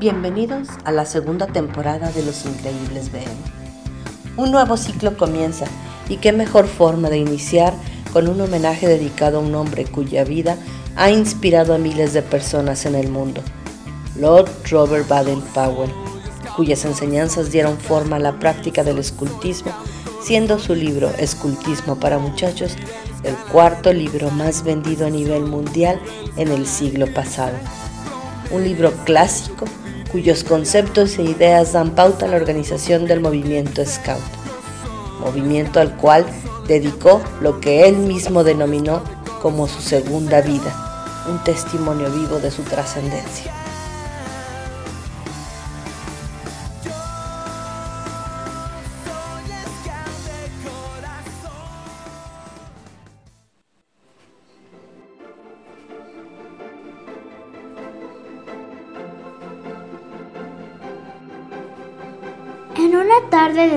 Bienvenidos a la segunda temporada de Los Increíbles BM. Un nuevo ciclo comienza y qué mejor forma de iniciar con un homenaje dedicado a un hombre cuya vida ha inspirado a miles de personas en el mundo, Lord Robert Baden-Powell, cuyas enseñanzas dieron forma a la práctica del escultismo, siendo su libro Escultismo para Muchachos el cuarto libro más vendido a nivel mundial en el siglo pasado. Un libro clásico cuyos conceptos e ideas dan pauta a la organización del movimiento Scout, movimiento al cual dedicó lo que él mismo denominó como su segunda vida, un testimonio vivo de su trascendencia.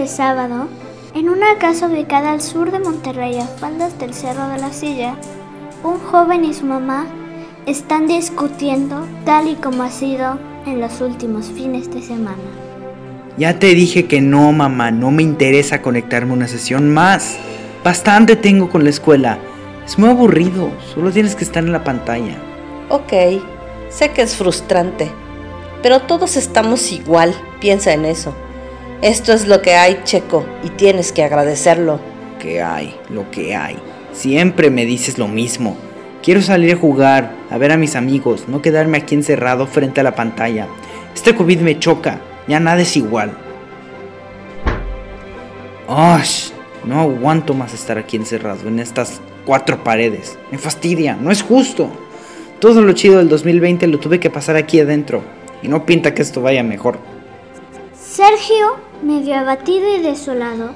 De sábado, en una casa ubicada al sur de Monterrey, a faldas del Cerro de la Silla, un joven y su mamá están discutiendo tal y como ha sido en los últimos fines de semana. Ya te dije que no, mamá, no me interesa conectarme a una sesión más. Bastante tengo con la escuela. Es muy aburrido, solo tienes que estar en la pantalla. Ok, sé que es frustrante, pero todos estamos igual, piensa en eso. Esto es lo que hay, Checo, y tienes que agradecerlo. ¿Qué hay? Lo que hay. Siempre me dices lo mismo. Quiero salir a jugar, a ver a mis amigos, no quedarme aquí encerrado frente a la pantalla. Este COVID me choca, ya nada es igual. ¡Osh! No aguanto más estar aquí encerrado en estas cuatro paredes. Me fastidia, no es justo. Todo lo chido del 2020 lo tuve que pasar aquí adentro. Y no pinta que esto vaya mejor. Sergio, medio abatido y desolado,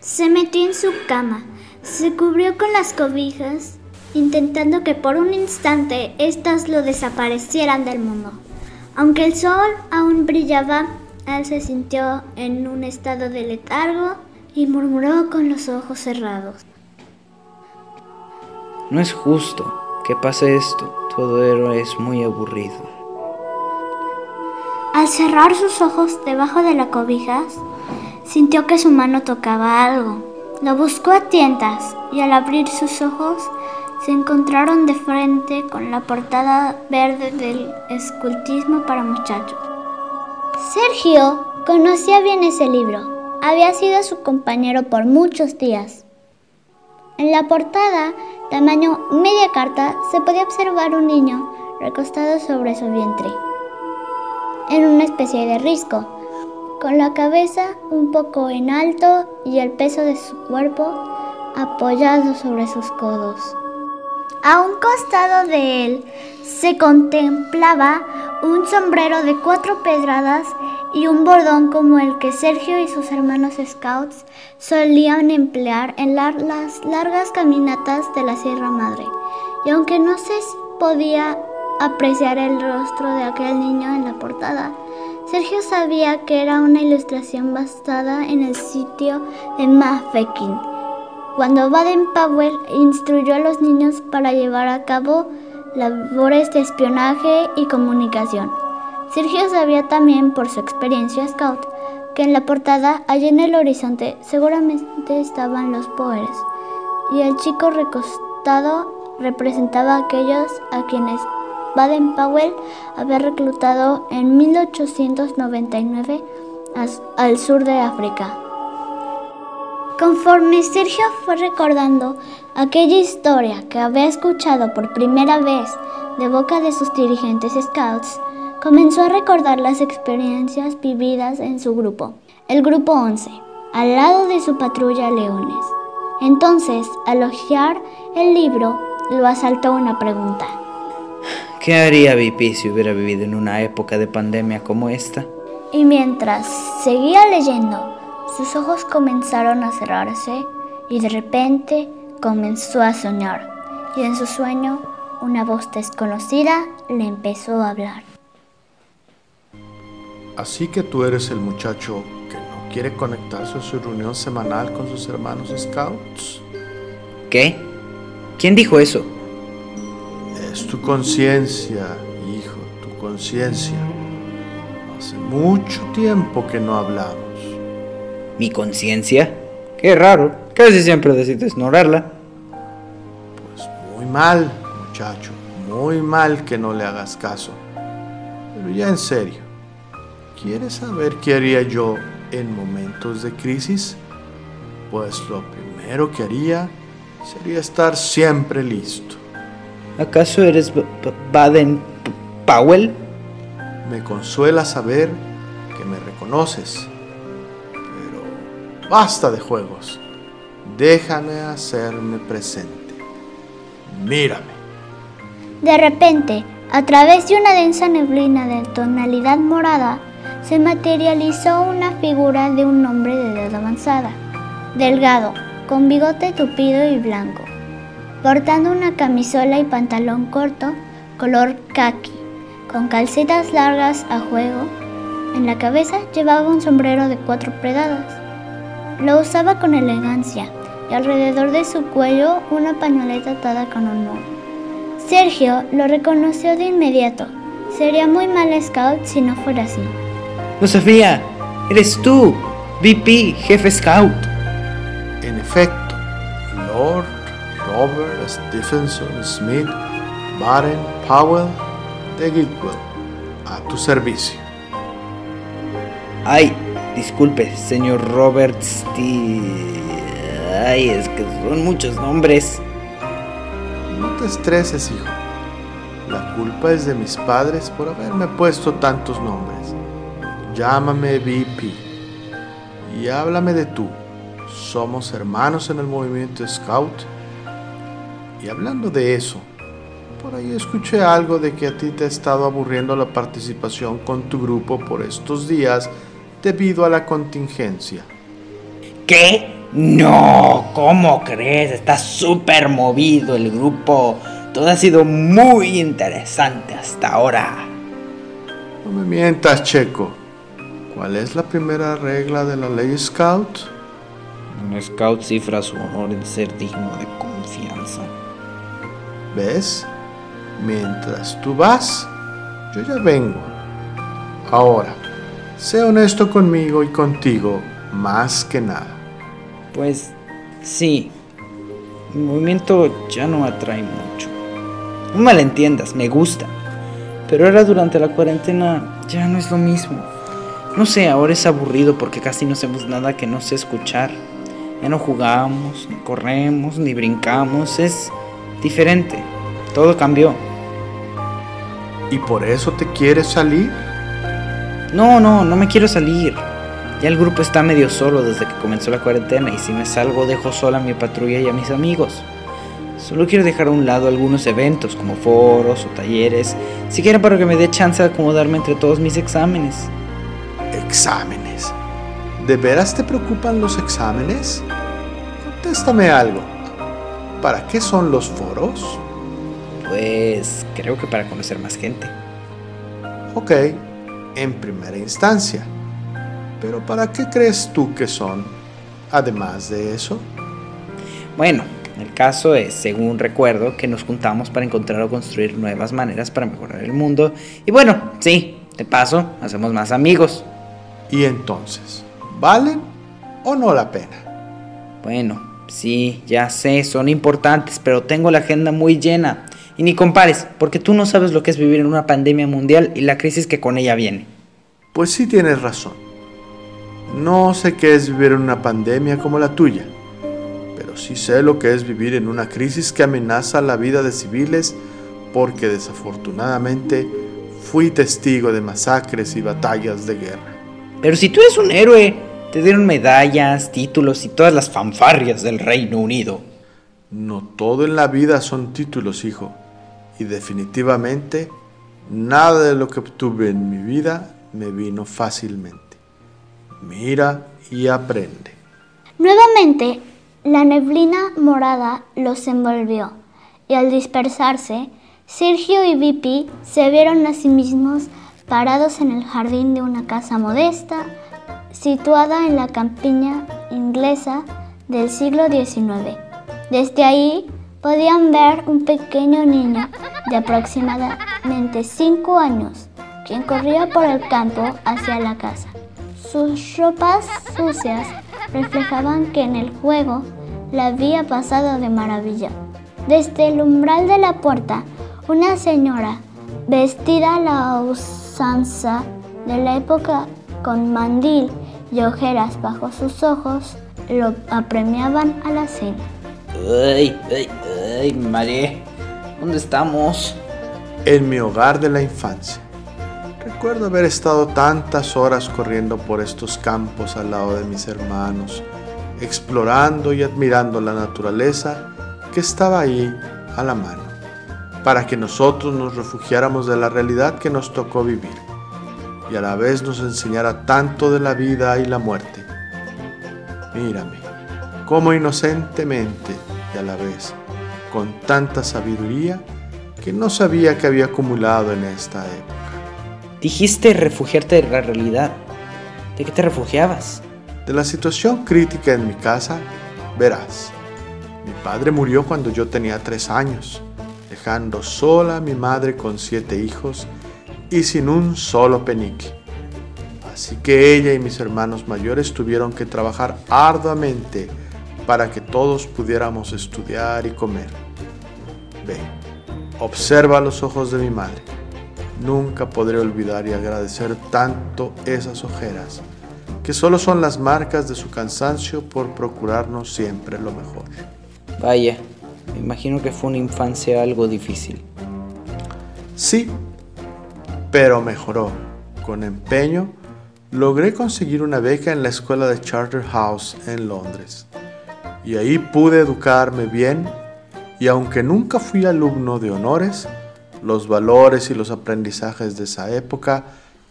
se metió en su cama, se cubrió con las cobijas, intentando que por un instante éstas lo desaparecieran del mundo. Aunque el sol aún brillaba, él se sintió en un estado de letargo y murmuró con los ojos cerrados. No es justo que pase esto. Todo héroe es muy aburrido. Al cerrar sus ojos debajo de las cobijas, sintió que su mano tocaba algo. Lo buscó a tientas y al abrir sus ojos se encontraron de frente con la portada verde del escultismo para muchachos. Sergio conocía bien ese libro. Había sido su compañero por muchos días. En la portada, tamaño media carta, se podía observar un niño recostado sobre su vientre en una especie de risco, con la cabeza un poco en alto y el peso de su cuerpo apoyado sobre sus codos. A un costado de él se contemplaba un sombrero de cuatro pedradas y un bordón como el que Sergio y sus hermanos scouts solían emplear en las largas caminatas de la Sierra Madre. Y aunque no se podía apreciar el rostro de aquel niño en la portada. Sergio sabía que era una ilustración basada en el sitio de Mafeking, cuando Baden-Powell instruyó a los niños para llevar a cabo labores de espionaje y comunicación. Sergio sabía también por su experiencia scout que en la portada, allá en el horizonte, seguramente estaban los Boers, y el chico recostado representaba a aquellos a quienes Baden-Powell había reclutado en 1899 al sur de África. Conforme Sergio fue recordando aquella historia que había escuchado por primera vez de boca de sus dirigentes scouts, comenzó a recordar las experiencias vividas en su grupo, el grupo 11, al lado de su patrulla Leones. Entonces, al hojear el libro, lo asaltó una pregunta. ¿Qué haría BP si hubiera vivido en una época de pandemia como esta? Y mientras seguía leyendo, sus ojos comenzaron a cerrarse y de repente comenzó a soñar. Y en su sueño, una voz desconocida le empezó a hablar. Así que tú eres el muchacho que no quiere conectarse a su reunión semanal con sus hermanos scouts. ¿Qué? ¿Quién dijo eso? Es tu conciencia, hijo, tu conciencia. Hace mucho tiempo que no hablamos. ¿Mi conciencia? Qué raro, casi siempre decides ignorarla. Pues muy mal, muchacho, muy mal que no le hagas caso. Pero ya en serio, ¿quieres saber qué haría yo en momentos de crisis? Pues lo primero que haría sería estar siempre listo. ¿Acaso eres B- B- Baden P- Powell? Me consuela saber que me reconoces. Pero basta de juegos. Déjame hacerme presente. Mírame. De repente, a través de una densa neblina de tonalidad morada, se materializó una figura de un hombre de edad avanzada, delgado, con bigote tupido y blanco, portando una camisola y pantalón corto color khaki, con calcetas largas a juego. En la cabeza llevaba un sombrero de cuatro predadas. Lo usaba con elegancia y alrededor de su cuello una pañoleta atada con honor. Sergio lo reconoció de inmediato. Sería muy mal scout si no fuera así. Lo sabía. Eres tú, VP, jefe scout. En efecto, Lord Robert Stephenson Smith Baden Powell de Gitwell, a tu servicio. Ay, disculpe, señor Robert Steve. Ay, es que son muchos nombres. No te estreses, hijo. La culpa es de mis padres por haberme puesto tantos nombres. Llámame VP y háblame de tú. Somos hermanos en el movimiento Scout. Y hablando de eso, por ahí escuché algo de que a ti te ha estado aburriendo la participación con tu grupo por estos días debido a la contingencia. ¿Qué? No, ¿cómo crees? Está súper movido el grupo. Todo ha sido muy interesante hasta ahora. No me mientas, Checo. ¿Cuál es la primera regla de la ley Scout? Un scout cifra su honor en ser digno de confianza. ¿Ves? Mientras tú vas, yo ya vengo. Ahora, sé honesto conmigo y contigo más que nada. Pues sí, el movimiento ya no atrae mucho. No malentiendas, me gusta. Pero ahora durante la cuarentena ya no es lo mismo. No sé, ahora es aburrido porque casi no hacemos nada que no sea escuchar. Ya no jugamos, ni corremos, ni brincamos. Es diferente. Todo cambió. ¿Y por eso te quieres salir? No, no, no me quiero salir. Ya el grupo está medio solo desde que comenzó la cuarentena y si me salgo dejo sola a mi patrulla y a mis amigos. Solo quiero dejar a un lado algunos eventos como foros o talleres, siquiera para que me dé chance de acomodarme entre todos mis exámenes. Exámenes. ¿De veras te preocupan los exámenes? Contéstame algo. ¿Para qué son los foros? Pues creo que para conocer más gente. Ok, en primera instancia. Pero ¿para qué crees tú que son? Además de eso, Bueno, el caso es, según recuerdo, que nos juntamos para encontrar o construir nuevas maneras para mejorar el mundo. Y bueno, sí, de paso, hacemos más amigos. y entonces, ¿valen o no la pena? Bueno, sí, ya sé, son importantes, pero tengo la agenda muy llena. Y ni compares, porque tú no sabes lo que es vivir en una pandemia mundial y la crisis que con ella viene. Pues sí tienes razón. No sé qué es vivir en una pandemia como la tuya, pero sí sé lo que es vivir en una crisis que amenaza la vida de civiles porque desafortunadamente fui testigo de masacres y batallas de guerra. Pero si tú eres un héroe, te dieron medallas, títulos y todas las fanfarrias del Reino Unido. No todo en la vida son títulos, hijo, y definitivamente nada de lo que obtuve en mi vida me vino fácilmente. Mira y aprende. Nuevamente, la neblina morada los envolvió y al dispersarse, Sergio y Vipi se vieron a sí mismos parados en el jardín de una casa modesta situada en la campiña inglesa del siglo XIX. Desde ahí podían ver un pequeño niño de aproximadamente 5 años, quien corría por el campo hacia la casa. Sus ropas sucias reflejaban que en el juego la había pasado de maravilla. Desde el umbral de la puerta, una señora, vestida a la usanza de la época con mandil y ojeras bajo sus ojos, lo apremiaban a la cena. Ay, ay, ay, María, ¿dónde estamos? En mi hogar de la infancia. Recuerdo haber estado tantas horas corriendo por estos campos al lado de mis hermanos, explorando y admirando la naturaleza que estaba ahí a la mano, para que nosotros nos refugiáramos de la realidad que nos tocó vivir y a la vez nos enseñara tanto de la vida y la muerte. Mírame, cómo inocentemente y a la vez con tanta sabiduría que no sabía que había acumulado en esta época. Dijiste refugiarte de la realidad. ¿De qué te refugiabas? De la situación crítica en mi casa, verás. Mi padre murió cuando yo tenía tres años, dejando sola a mi madre con siete hijos y sin un solo penique. Así que ella y mis hermanos mayores tuvieron que trabajar arduamente para que todos pudiéramos estudiar y comer. Ve, observa los ojos de mi madre. Nunca podré olvidar y agradecer tanto esas ojeras, que solo son las marcas de su cansancio por procurarnos siempre lo mejor. Vaya, me imagino que fue una infancia algo difícil. Sí, pero mejoró. Con empeño, logré conseguir una beca en la escuela de Charterhouse en Londres. Y ahí pude educarme bien y aunque nunca fui alumno de honores, los valores y los aprendizajes de esa época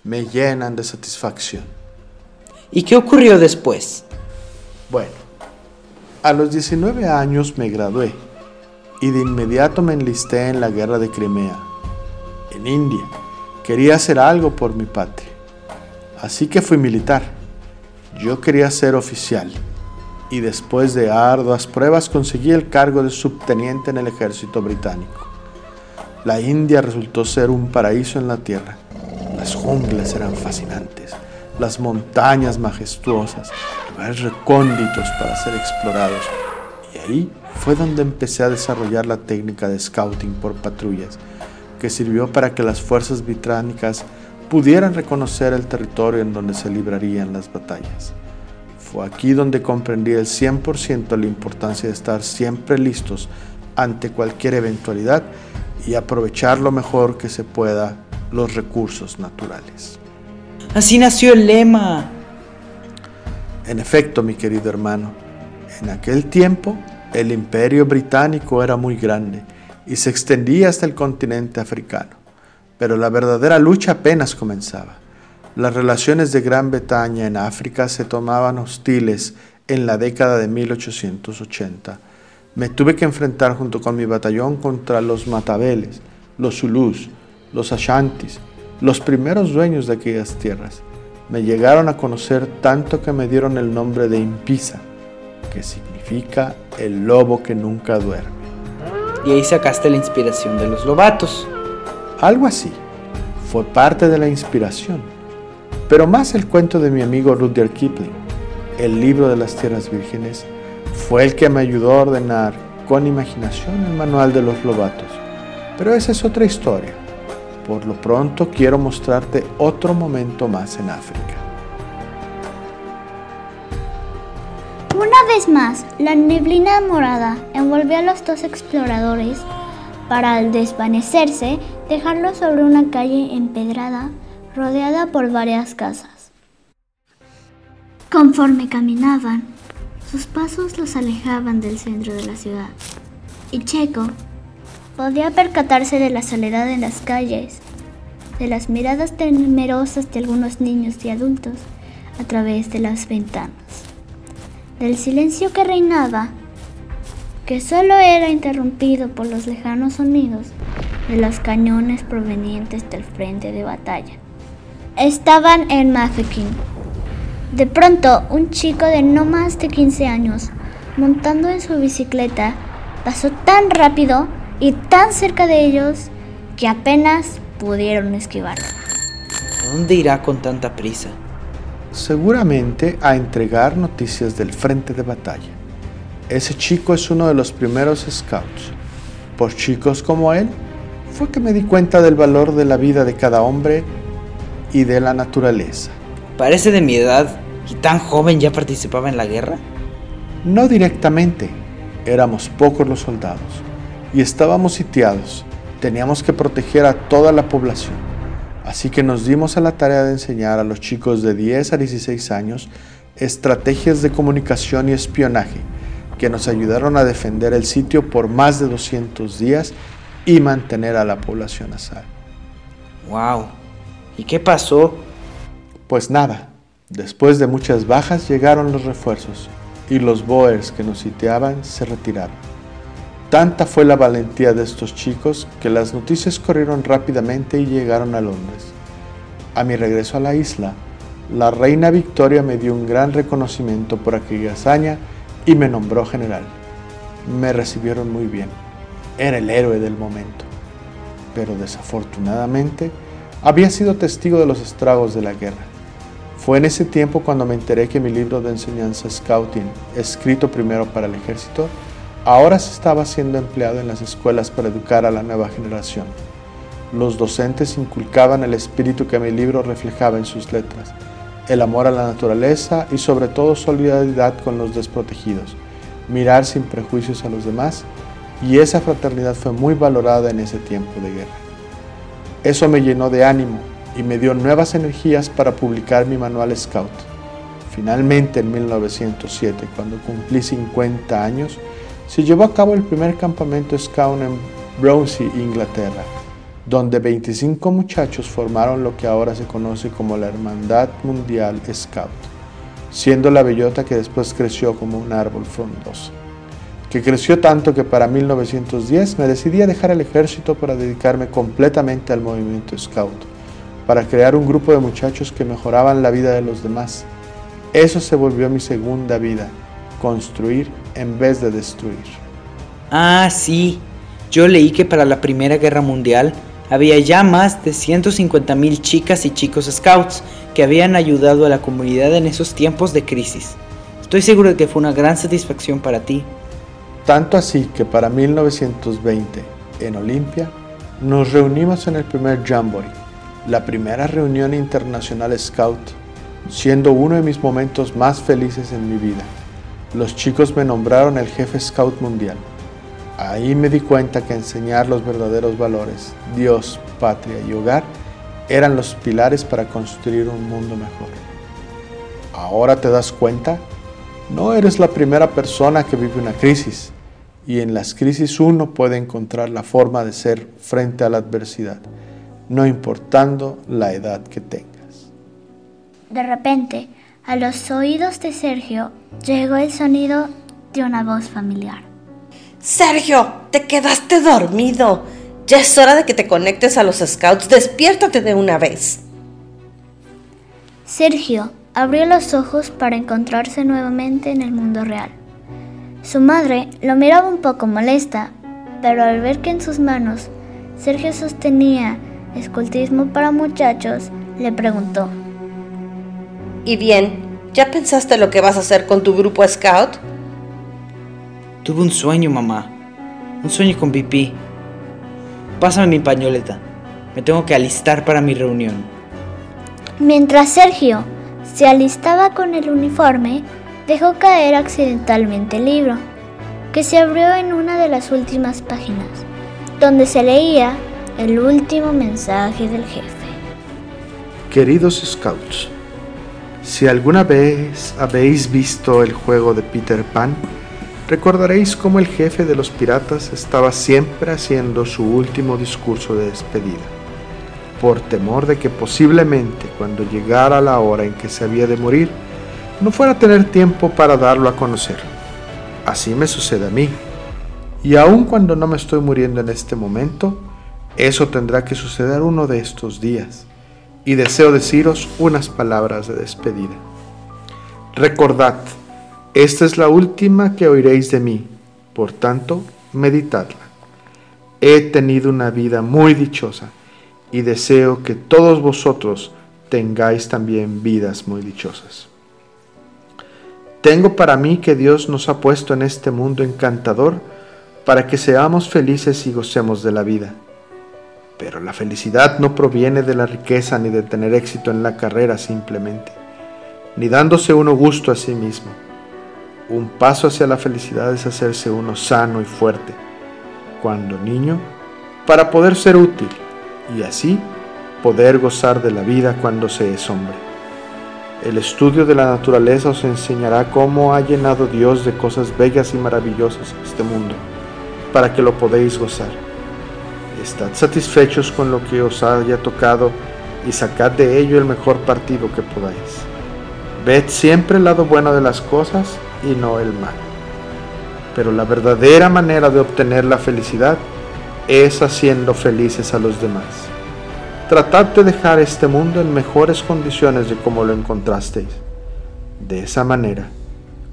me llenan de satisfacción. ¿Y qué ocurrió después? Bueno, a los 19 años me gradué y de inmediato me enlisté en la guerra de Crimea, en India. Quería hacer algo por mi patria. Así que fui militar. Yo quería ser oficial y después de arduas pruebas conseguí el cargo de subteniente en el ejército británico. La India resultó ser un paraíso en la tierra. Las junglas eran fascinantes, las montañas majestuosas, lugares recónditos para ser explorados. Y ahí fue donde empecé a desarrollar la técnica de scouting por patrullas, que sirvió para que las fuerzas británicas pudieran reconocer el territorio en donde se librarían las batallas. Fue aquí donde comprendí el 100% la importancia de estar siempre listos ante cualquier eventualidad y aprovechar lo mejor que se pueda los recursos naturales. Así nació el lema. En efecto, mi querido hermano, en aquel tiempo el imperio británico era muy grande y se extendía hasta el continente africano, pero la verdadera lucha apenas comenzaba. Las relaciones de Gran Bretaña en África se tomaban hostiles en la década de 1880. Me tuve que enfrentar junto con mi batallón contra los matabeles, los zulús, los ashantis, los primeros dueños de aquellas tierras. Me llegaron a conocer tanto que me dieron el nombre de Impisa, que significa el lobo que nunca duerme. Y ahí sacaste la inspiración de los lobatos. Algo así. Fue parte de la inspiración pero más el cuento de mi amigo Rudyard Kipling, el libro de las tierras vírgenes, fue el que me ayudó a ordenar con imaginación el manual de los lobatos. Pero esa es otra historia. Por lo pronto quiero mostrarte otro momento más en África. Una vez más, la neblina morada envolvió a los dos exploradores para al desvanecerse dejarlos sobre una calle empedrada rodeada por varias casas. Conforme caminaban, sus pasos los alejaban del centro de la ciudad, y Checo podía percatarse de la soledad en las calles, de las miradas temerosas de algunos niños y adultos a través de las ventanas, del silencio que reinaba, que solo era interrumpido por los lejanos sonidos de los cañones provenientes del frente de batalla. Estaban en Mafeking. De pronto, un chico de no más de 15 años, montando en su bicicleta, pasó tan rápido y tan cerca de ellos que apenas pudieron esquivarla. ¿A dónde irá con tanta prisa? Seguramente a entregar noticias del frente de batalla. Ese chico es uno de los primeros scouts. Por chicos como él, fue que me di cuenta del valor de la vida de cada hombre y de la naturaleza. Parece de mi edad y tan joven ya participaba en la guerra. No directamente, éramos pocos los soldados y estábamos sitiados. Teníamos que proteger a toda la población. Así que nos dimos a la tarea de enseñar a los chicos de 10 a 16 años estrategias de comunicación y espionaje que nos ayudaron a defender el sitio por más de 200 días y mantener a la población a salvo. ¡Wow! ¿Y qué pasó? Pues nada, después de muchas bajas llegaron los refuerzos y los Boers que nos sitiaban se retiraron. Tanta fue la valentía de estos chicos que las noticias corrieron rápidamente y llegaron a Londres. A mi regreso a la isla, la reina Victoria me dio un gran reconocimiento por aquella hazaña y me nombró general. Me recibieron muy bien. Era el héroe del momento. Pero desafortunadamente había sido testigo de los estragos de la guerra. Fue en ese tiempo cuando me enteré que mi libro de enseñanza Scouting, escrito primero para el ejército, ahora se estaba siendo empleado en las escuelas para educar a la nueva generación. Los docentes inculcaban el espíritu que mi libro reflejaba en sus letras el amor a la naturaleza y sobre todo solidaridad con los desprotegidos, mirar sin prejuicios a los demás y esa fraternidad fue muy valorada en ese tiempo de guerra. Eso me llenó de ánimo y me dio nuevas energías para publicar mi manual Scout. Finalmente en 1907, cuando cumplí 50 años, se llevó a cabo el primer campamento Scout en Brownsea, Inglaterra donde 25 muchachos formaron lo que ahora se conoce como la Hermandad Mundial Scout, siendo la bellota que después creció como un árbol frondoso, que creció tanto que para 1910 me decidí a dejar el ejército para dedicarme completamente al movimiento Scout, para crear un grupo de muchachos que mejoraban la vida de los demás. Eso se volvió mi segunda vida, construir en vez de destruir. Ah, sí. Yo leí que para la Primera Guerra Mundial había ya más de 150.000 chicas y chicos scouts que habían ayudado a la comunidad en esos tiempos de crisis. Estoy seguro de que fue una gran satisfacción para ti. Tanto así que para 1920, en Olimpia, nos reunimos en el primer Jamboree, la primera reunión internacional scout, siendo uno de mis momentos más felices en mi vida. Los chicos me nombraron el jefe scout mundial. Ahí me di cuenta que enseñar los verdaderos valores, Dios, patria y hogar, eran los pilares para construir un mundo mejor. Ahora te das cuenta, no eres la primera persona que vive una crisis y en las crisis uno puede encontrar la forma de ser frente a la adversidad, no importando la edad que tengas. De repente, a los oídos de Sergio llegó el sonido de una voz familiar. Sergio, te quedaste dormido. Ya es hora de que te conectes a los scouts. Despiértate de una vez. Sergio abrió los ojos para encontrarse nuevamente en el mundo real. Su madre lo miraba un poco molesta, pero al ver que en sus manos Sergio sostenía escultismo para muchachos, le preguntó. ¿Y bien? ¿Ya pensaste lo que vas a hacer con tu grupo scout? Tuve un sueño, mamá. Un sueño con pipí. Pásame mi pañoleta. Me tengo que alistar para mi reunión. Mientras Sergio se alistaba con el uniforme, dejó caer accidentalmente el libro, que se abrió en una de las últimas páginas, donde se leía el último mensaje del jefe. Queridos Scouts, si alguna vez habéis visto el juego de Peter Pan, recordaréis cómo el jefe de los piratas estaba siempre haciendo su último discurso de despedida, por temor de que posiblemente cuando llegara la hora en que se había de morir, no fuera a tener tiempo para darlo a conocer. Así me sucede a mí. Y aun cuando no me estoy muriendo en este momento, eso tendrá que suceder uno de estos días. Y deseo deciros unas palabras de despedida. Recordad esta es la última que oiréis de mí. Por tanto, meditadla. He tenido una vida muy dichosa y deseo que todos vosotros tengáis también vidas muy dichosas. Tengo para mí que Dios nos ha puesto en este mundo encantador para que seamos felices y gocemos de la vida. Pero la felicidad no proviene de la riqueza ni de tener éxito en la carrera simplemente, ni dándose uno gusto a sí mismo. Un paso hacia la felicidad es hacerse uno sano y fuerte, cuando niño, para poder ser útil y así poder gozar de la vida cuando se es hombre. El estudio de la naturaleza os enseñará cómo ha llenado Dios de cosas bellas y maravillosas este mundo, para que lo podéis gozar. Estad satisfechos con lo que os haya tocado y sacad de ello el mejor partido que podáis. Ved siempre el lado bueno de las cosas y no el mal. Pero la verdadera manera de obtener la felicidad es haciendo felices a los demás. Tratad de dejar este mundo en mejores condiciones de como lo encontrasteis. De esa manera,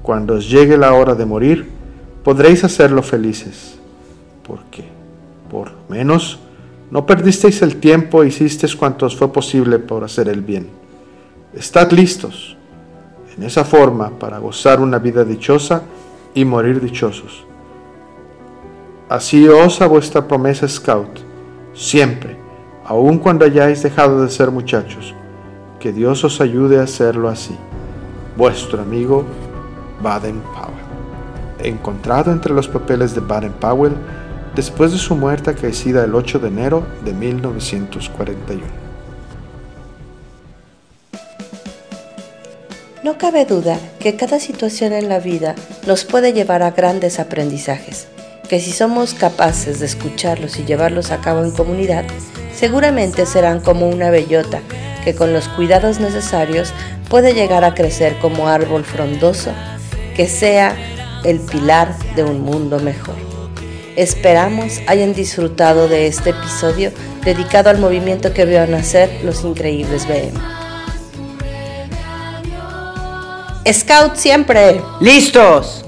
cuando os llegue la hora de morir, podréis hacerlo felices. Porque, por lo menos, no perdisteis el tiempo e hicisteis cuanto os fue posible por hacer el bien. Estad listos, en esa forma, para gozar una vida dichosa y morir dichosos. Así osa vuestra promesa Scout, siempre aun cuando hayáis dejado de ser muchachos, que Dios os ayude a hacerlo así. Vuestro amigo Baden Powell. Encontrado entre los papeles de Baden Powell después de su muerte acaecida el 8 de enero de 1941. No cabe duda que cada situación en la vida nos puede llevar a grandes aprendizajes, que si somos capaces de escucharlos y llevarlos a cabo en comunidad, seguramente serán como una bellota que con los cuidados necesarios puede llegar a crecer como árbol frondoso que sea el pilar de un mundo mejor. Esperamos hayan disfrutado de este episodio dedicado al movimiento que vio nacer los increíbles BM. Scout siempre. ¡Listos!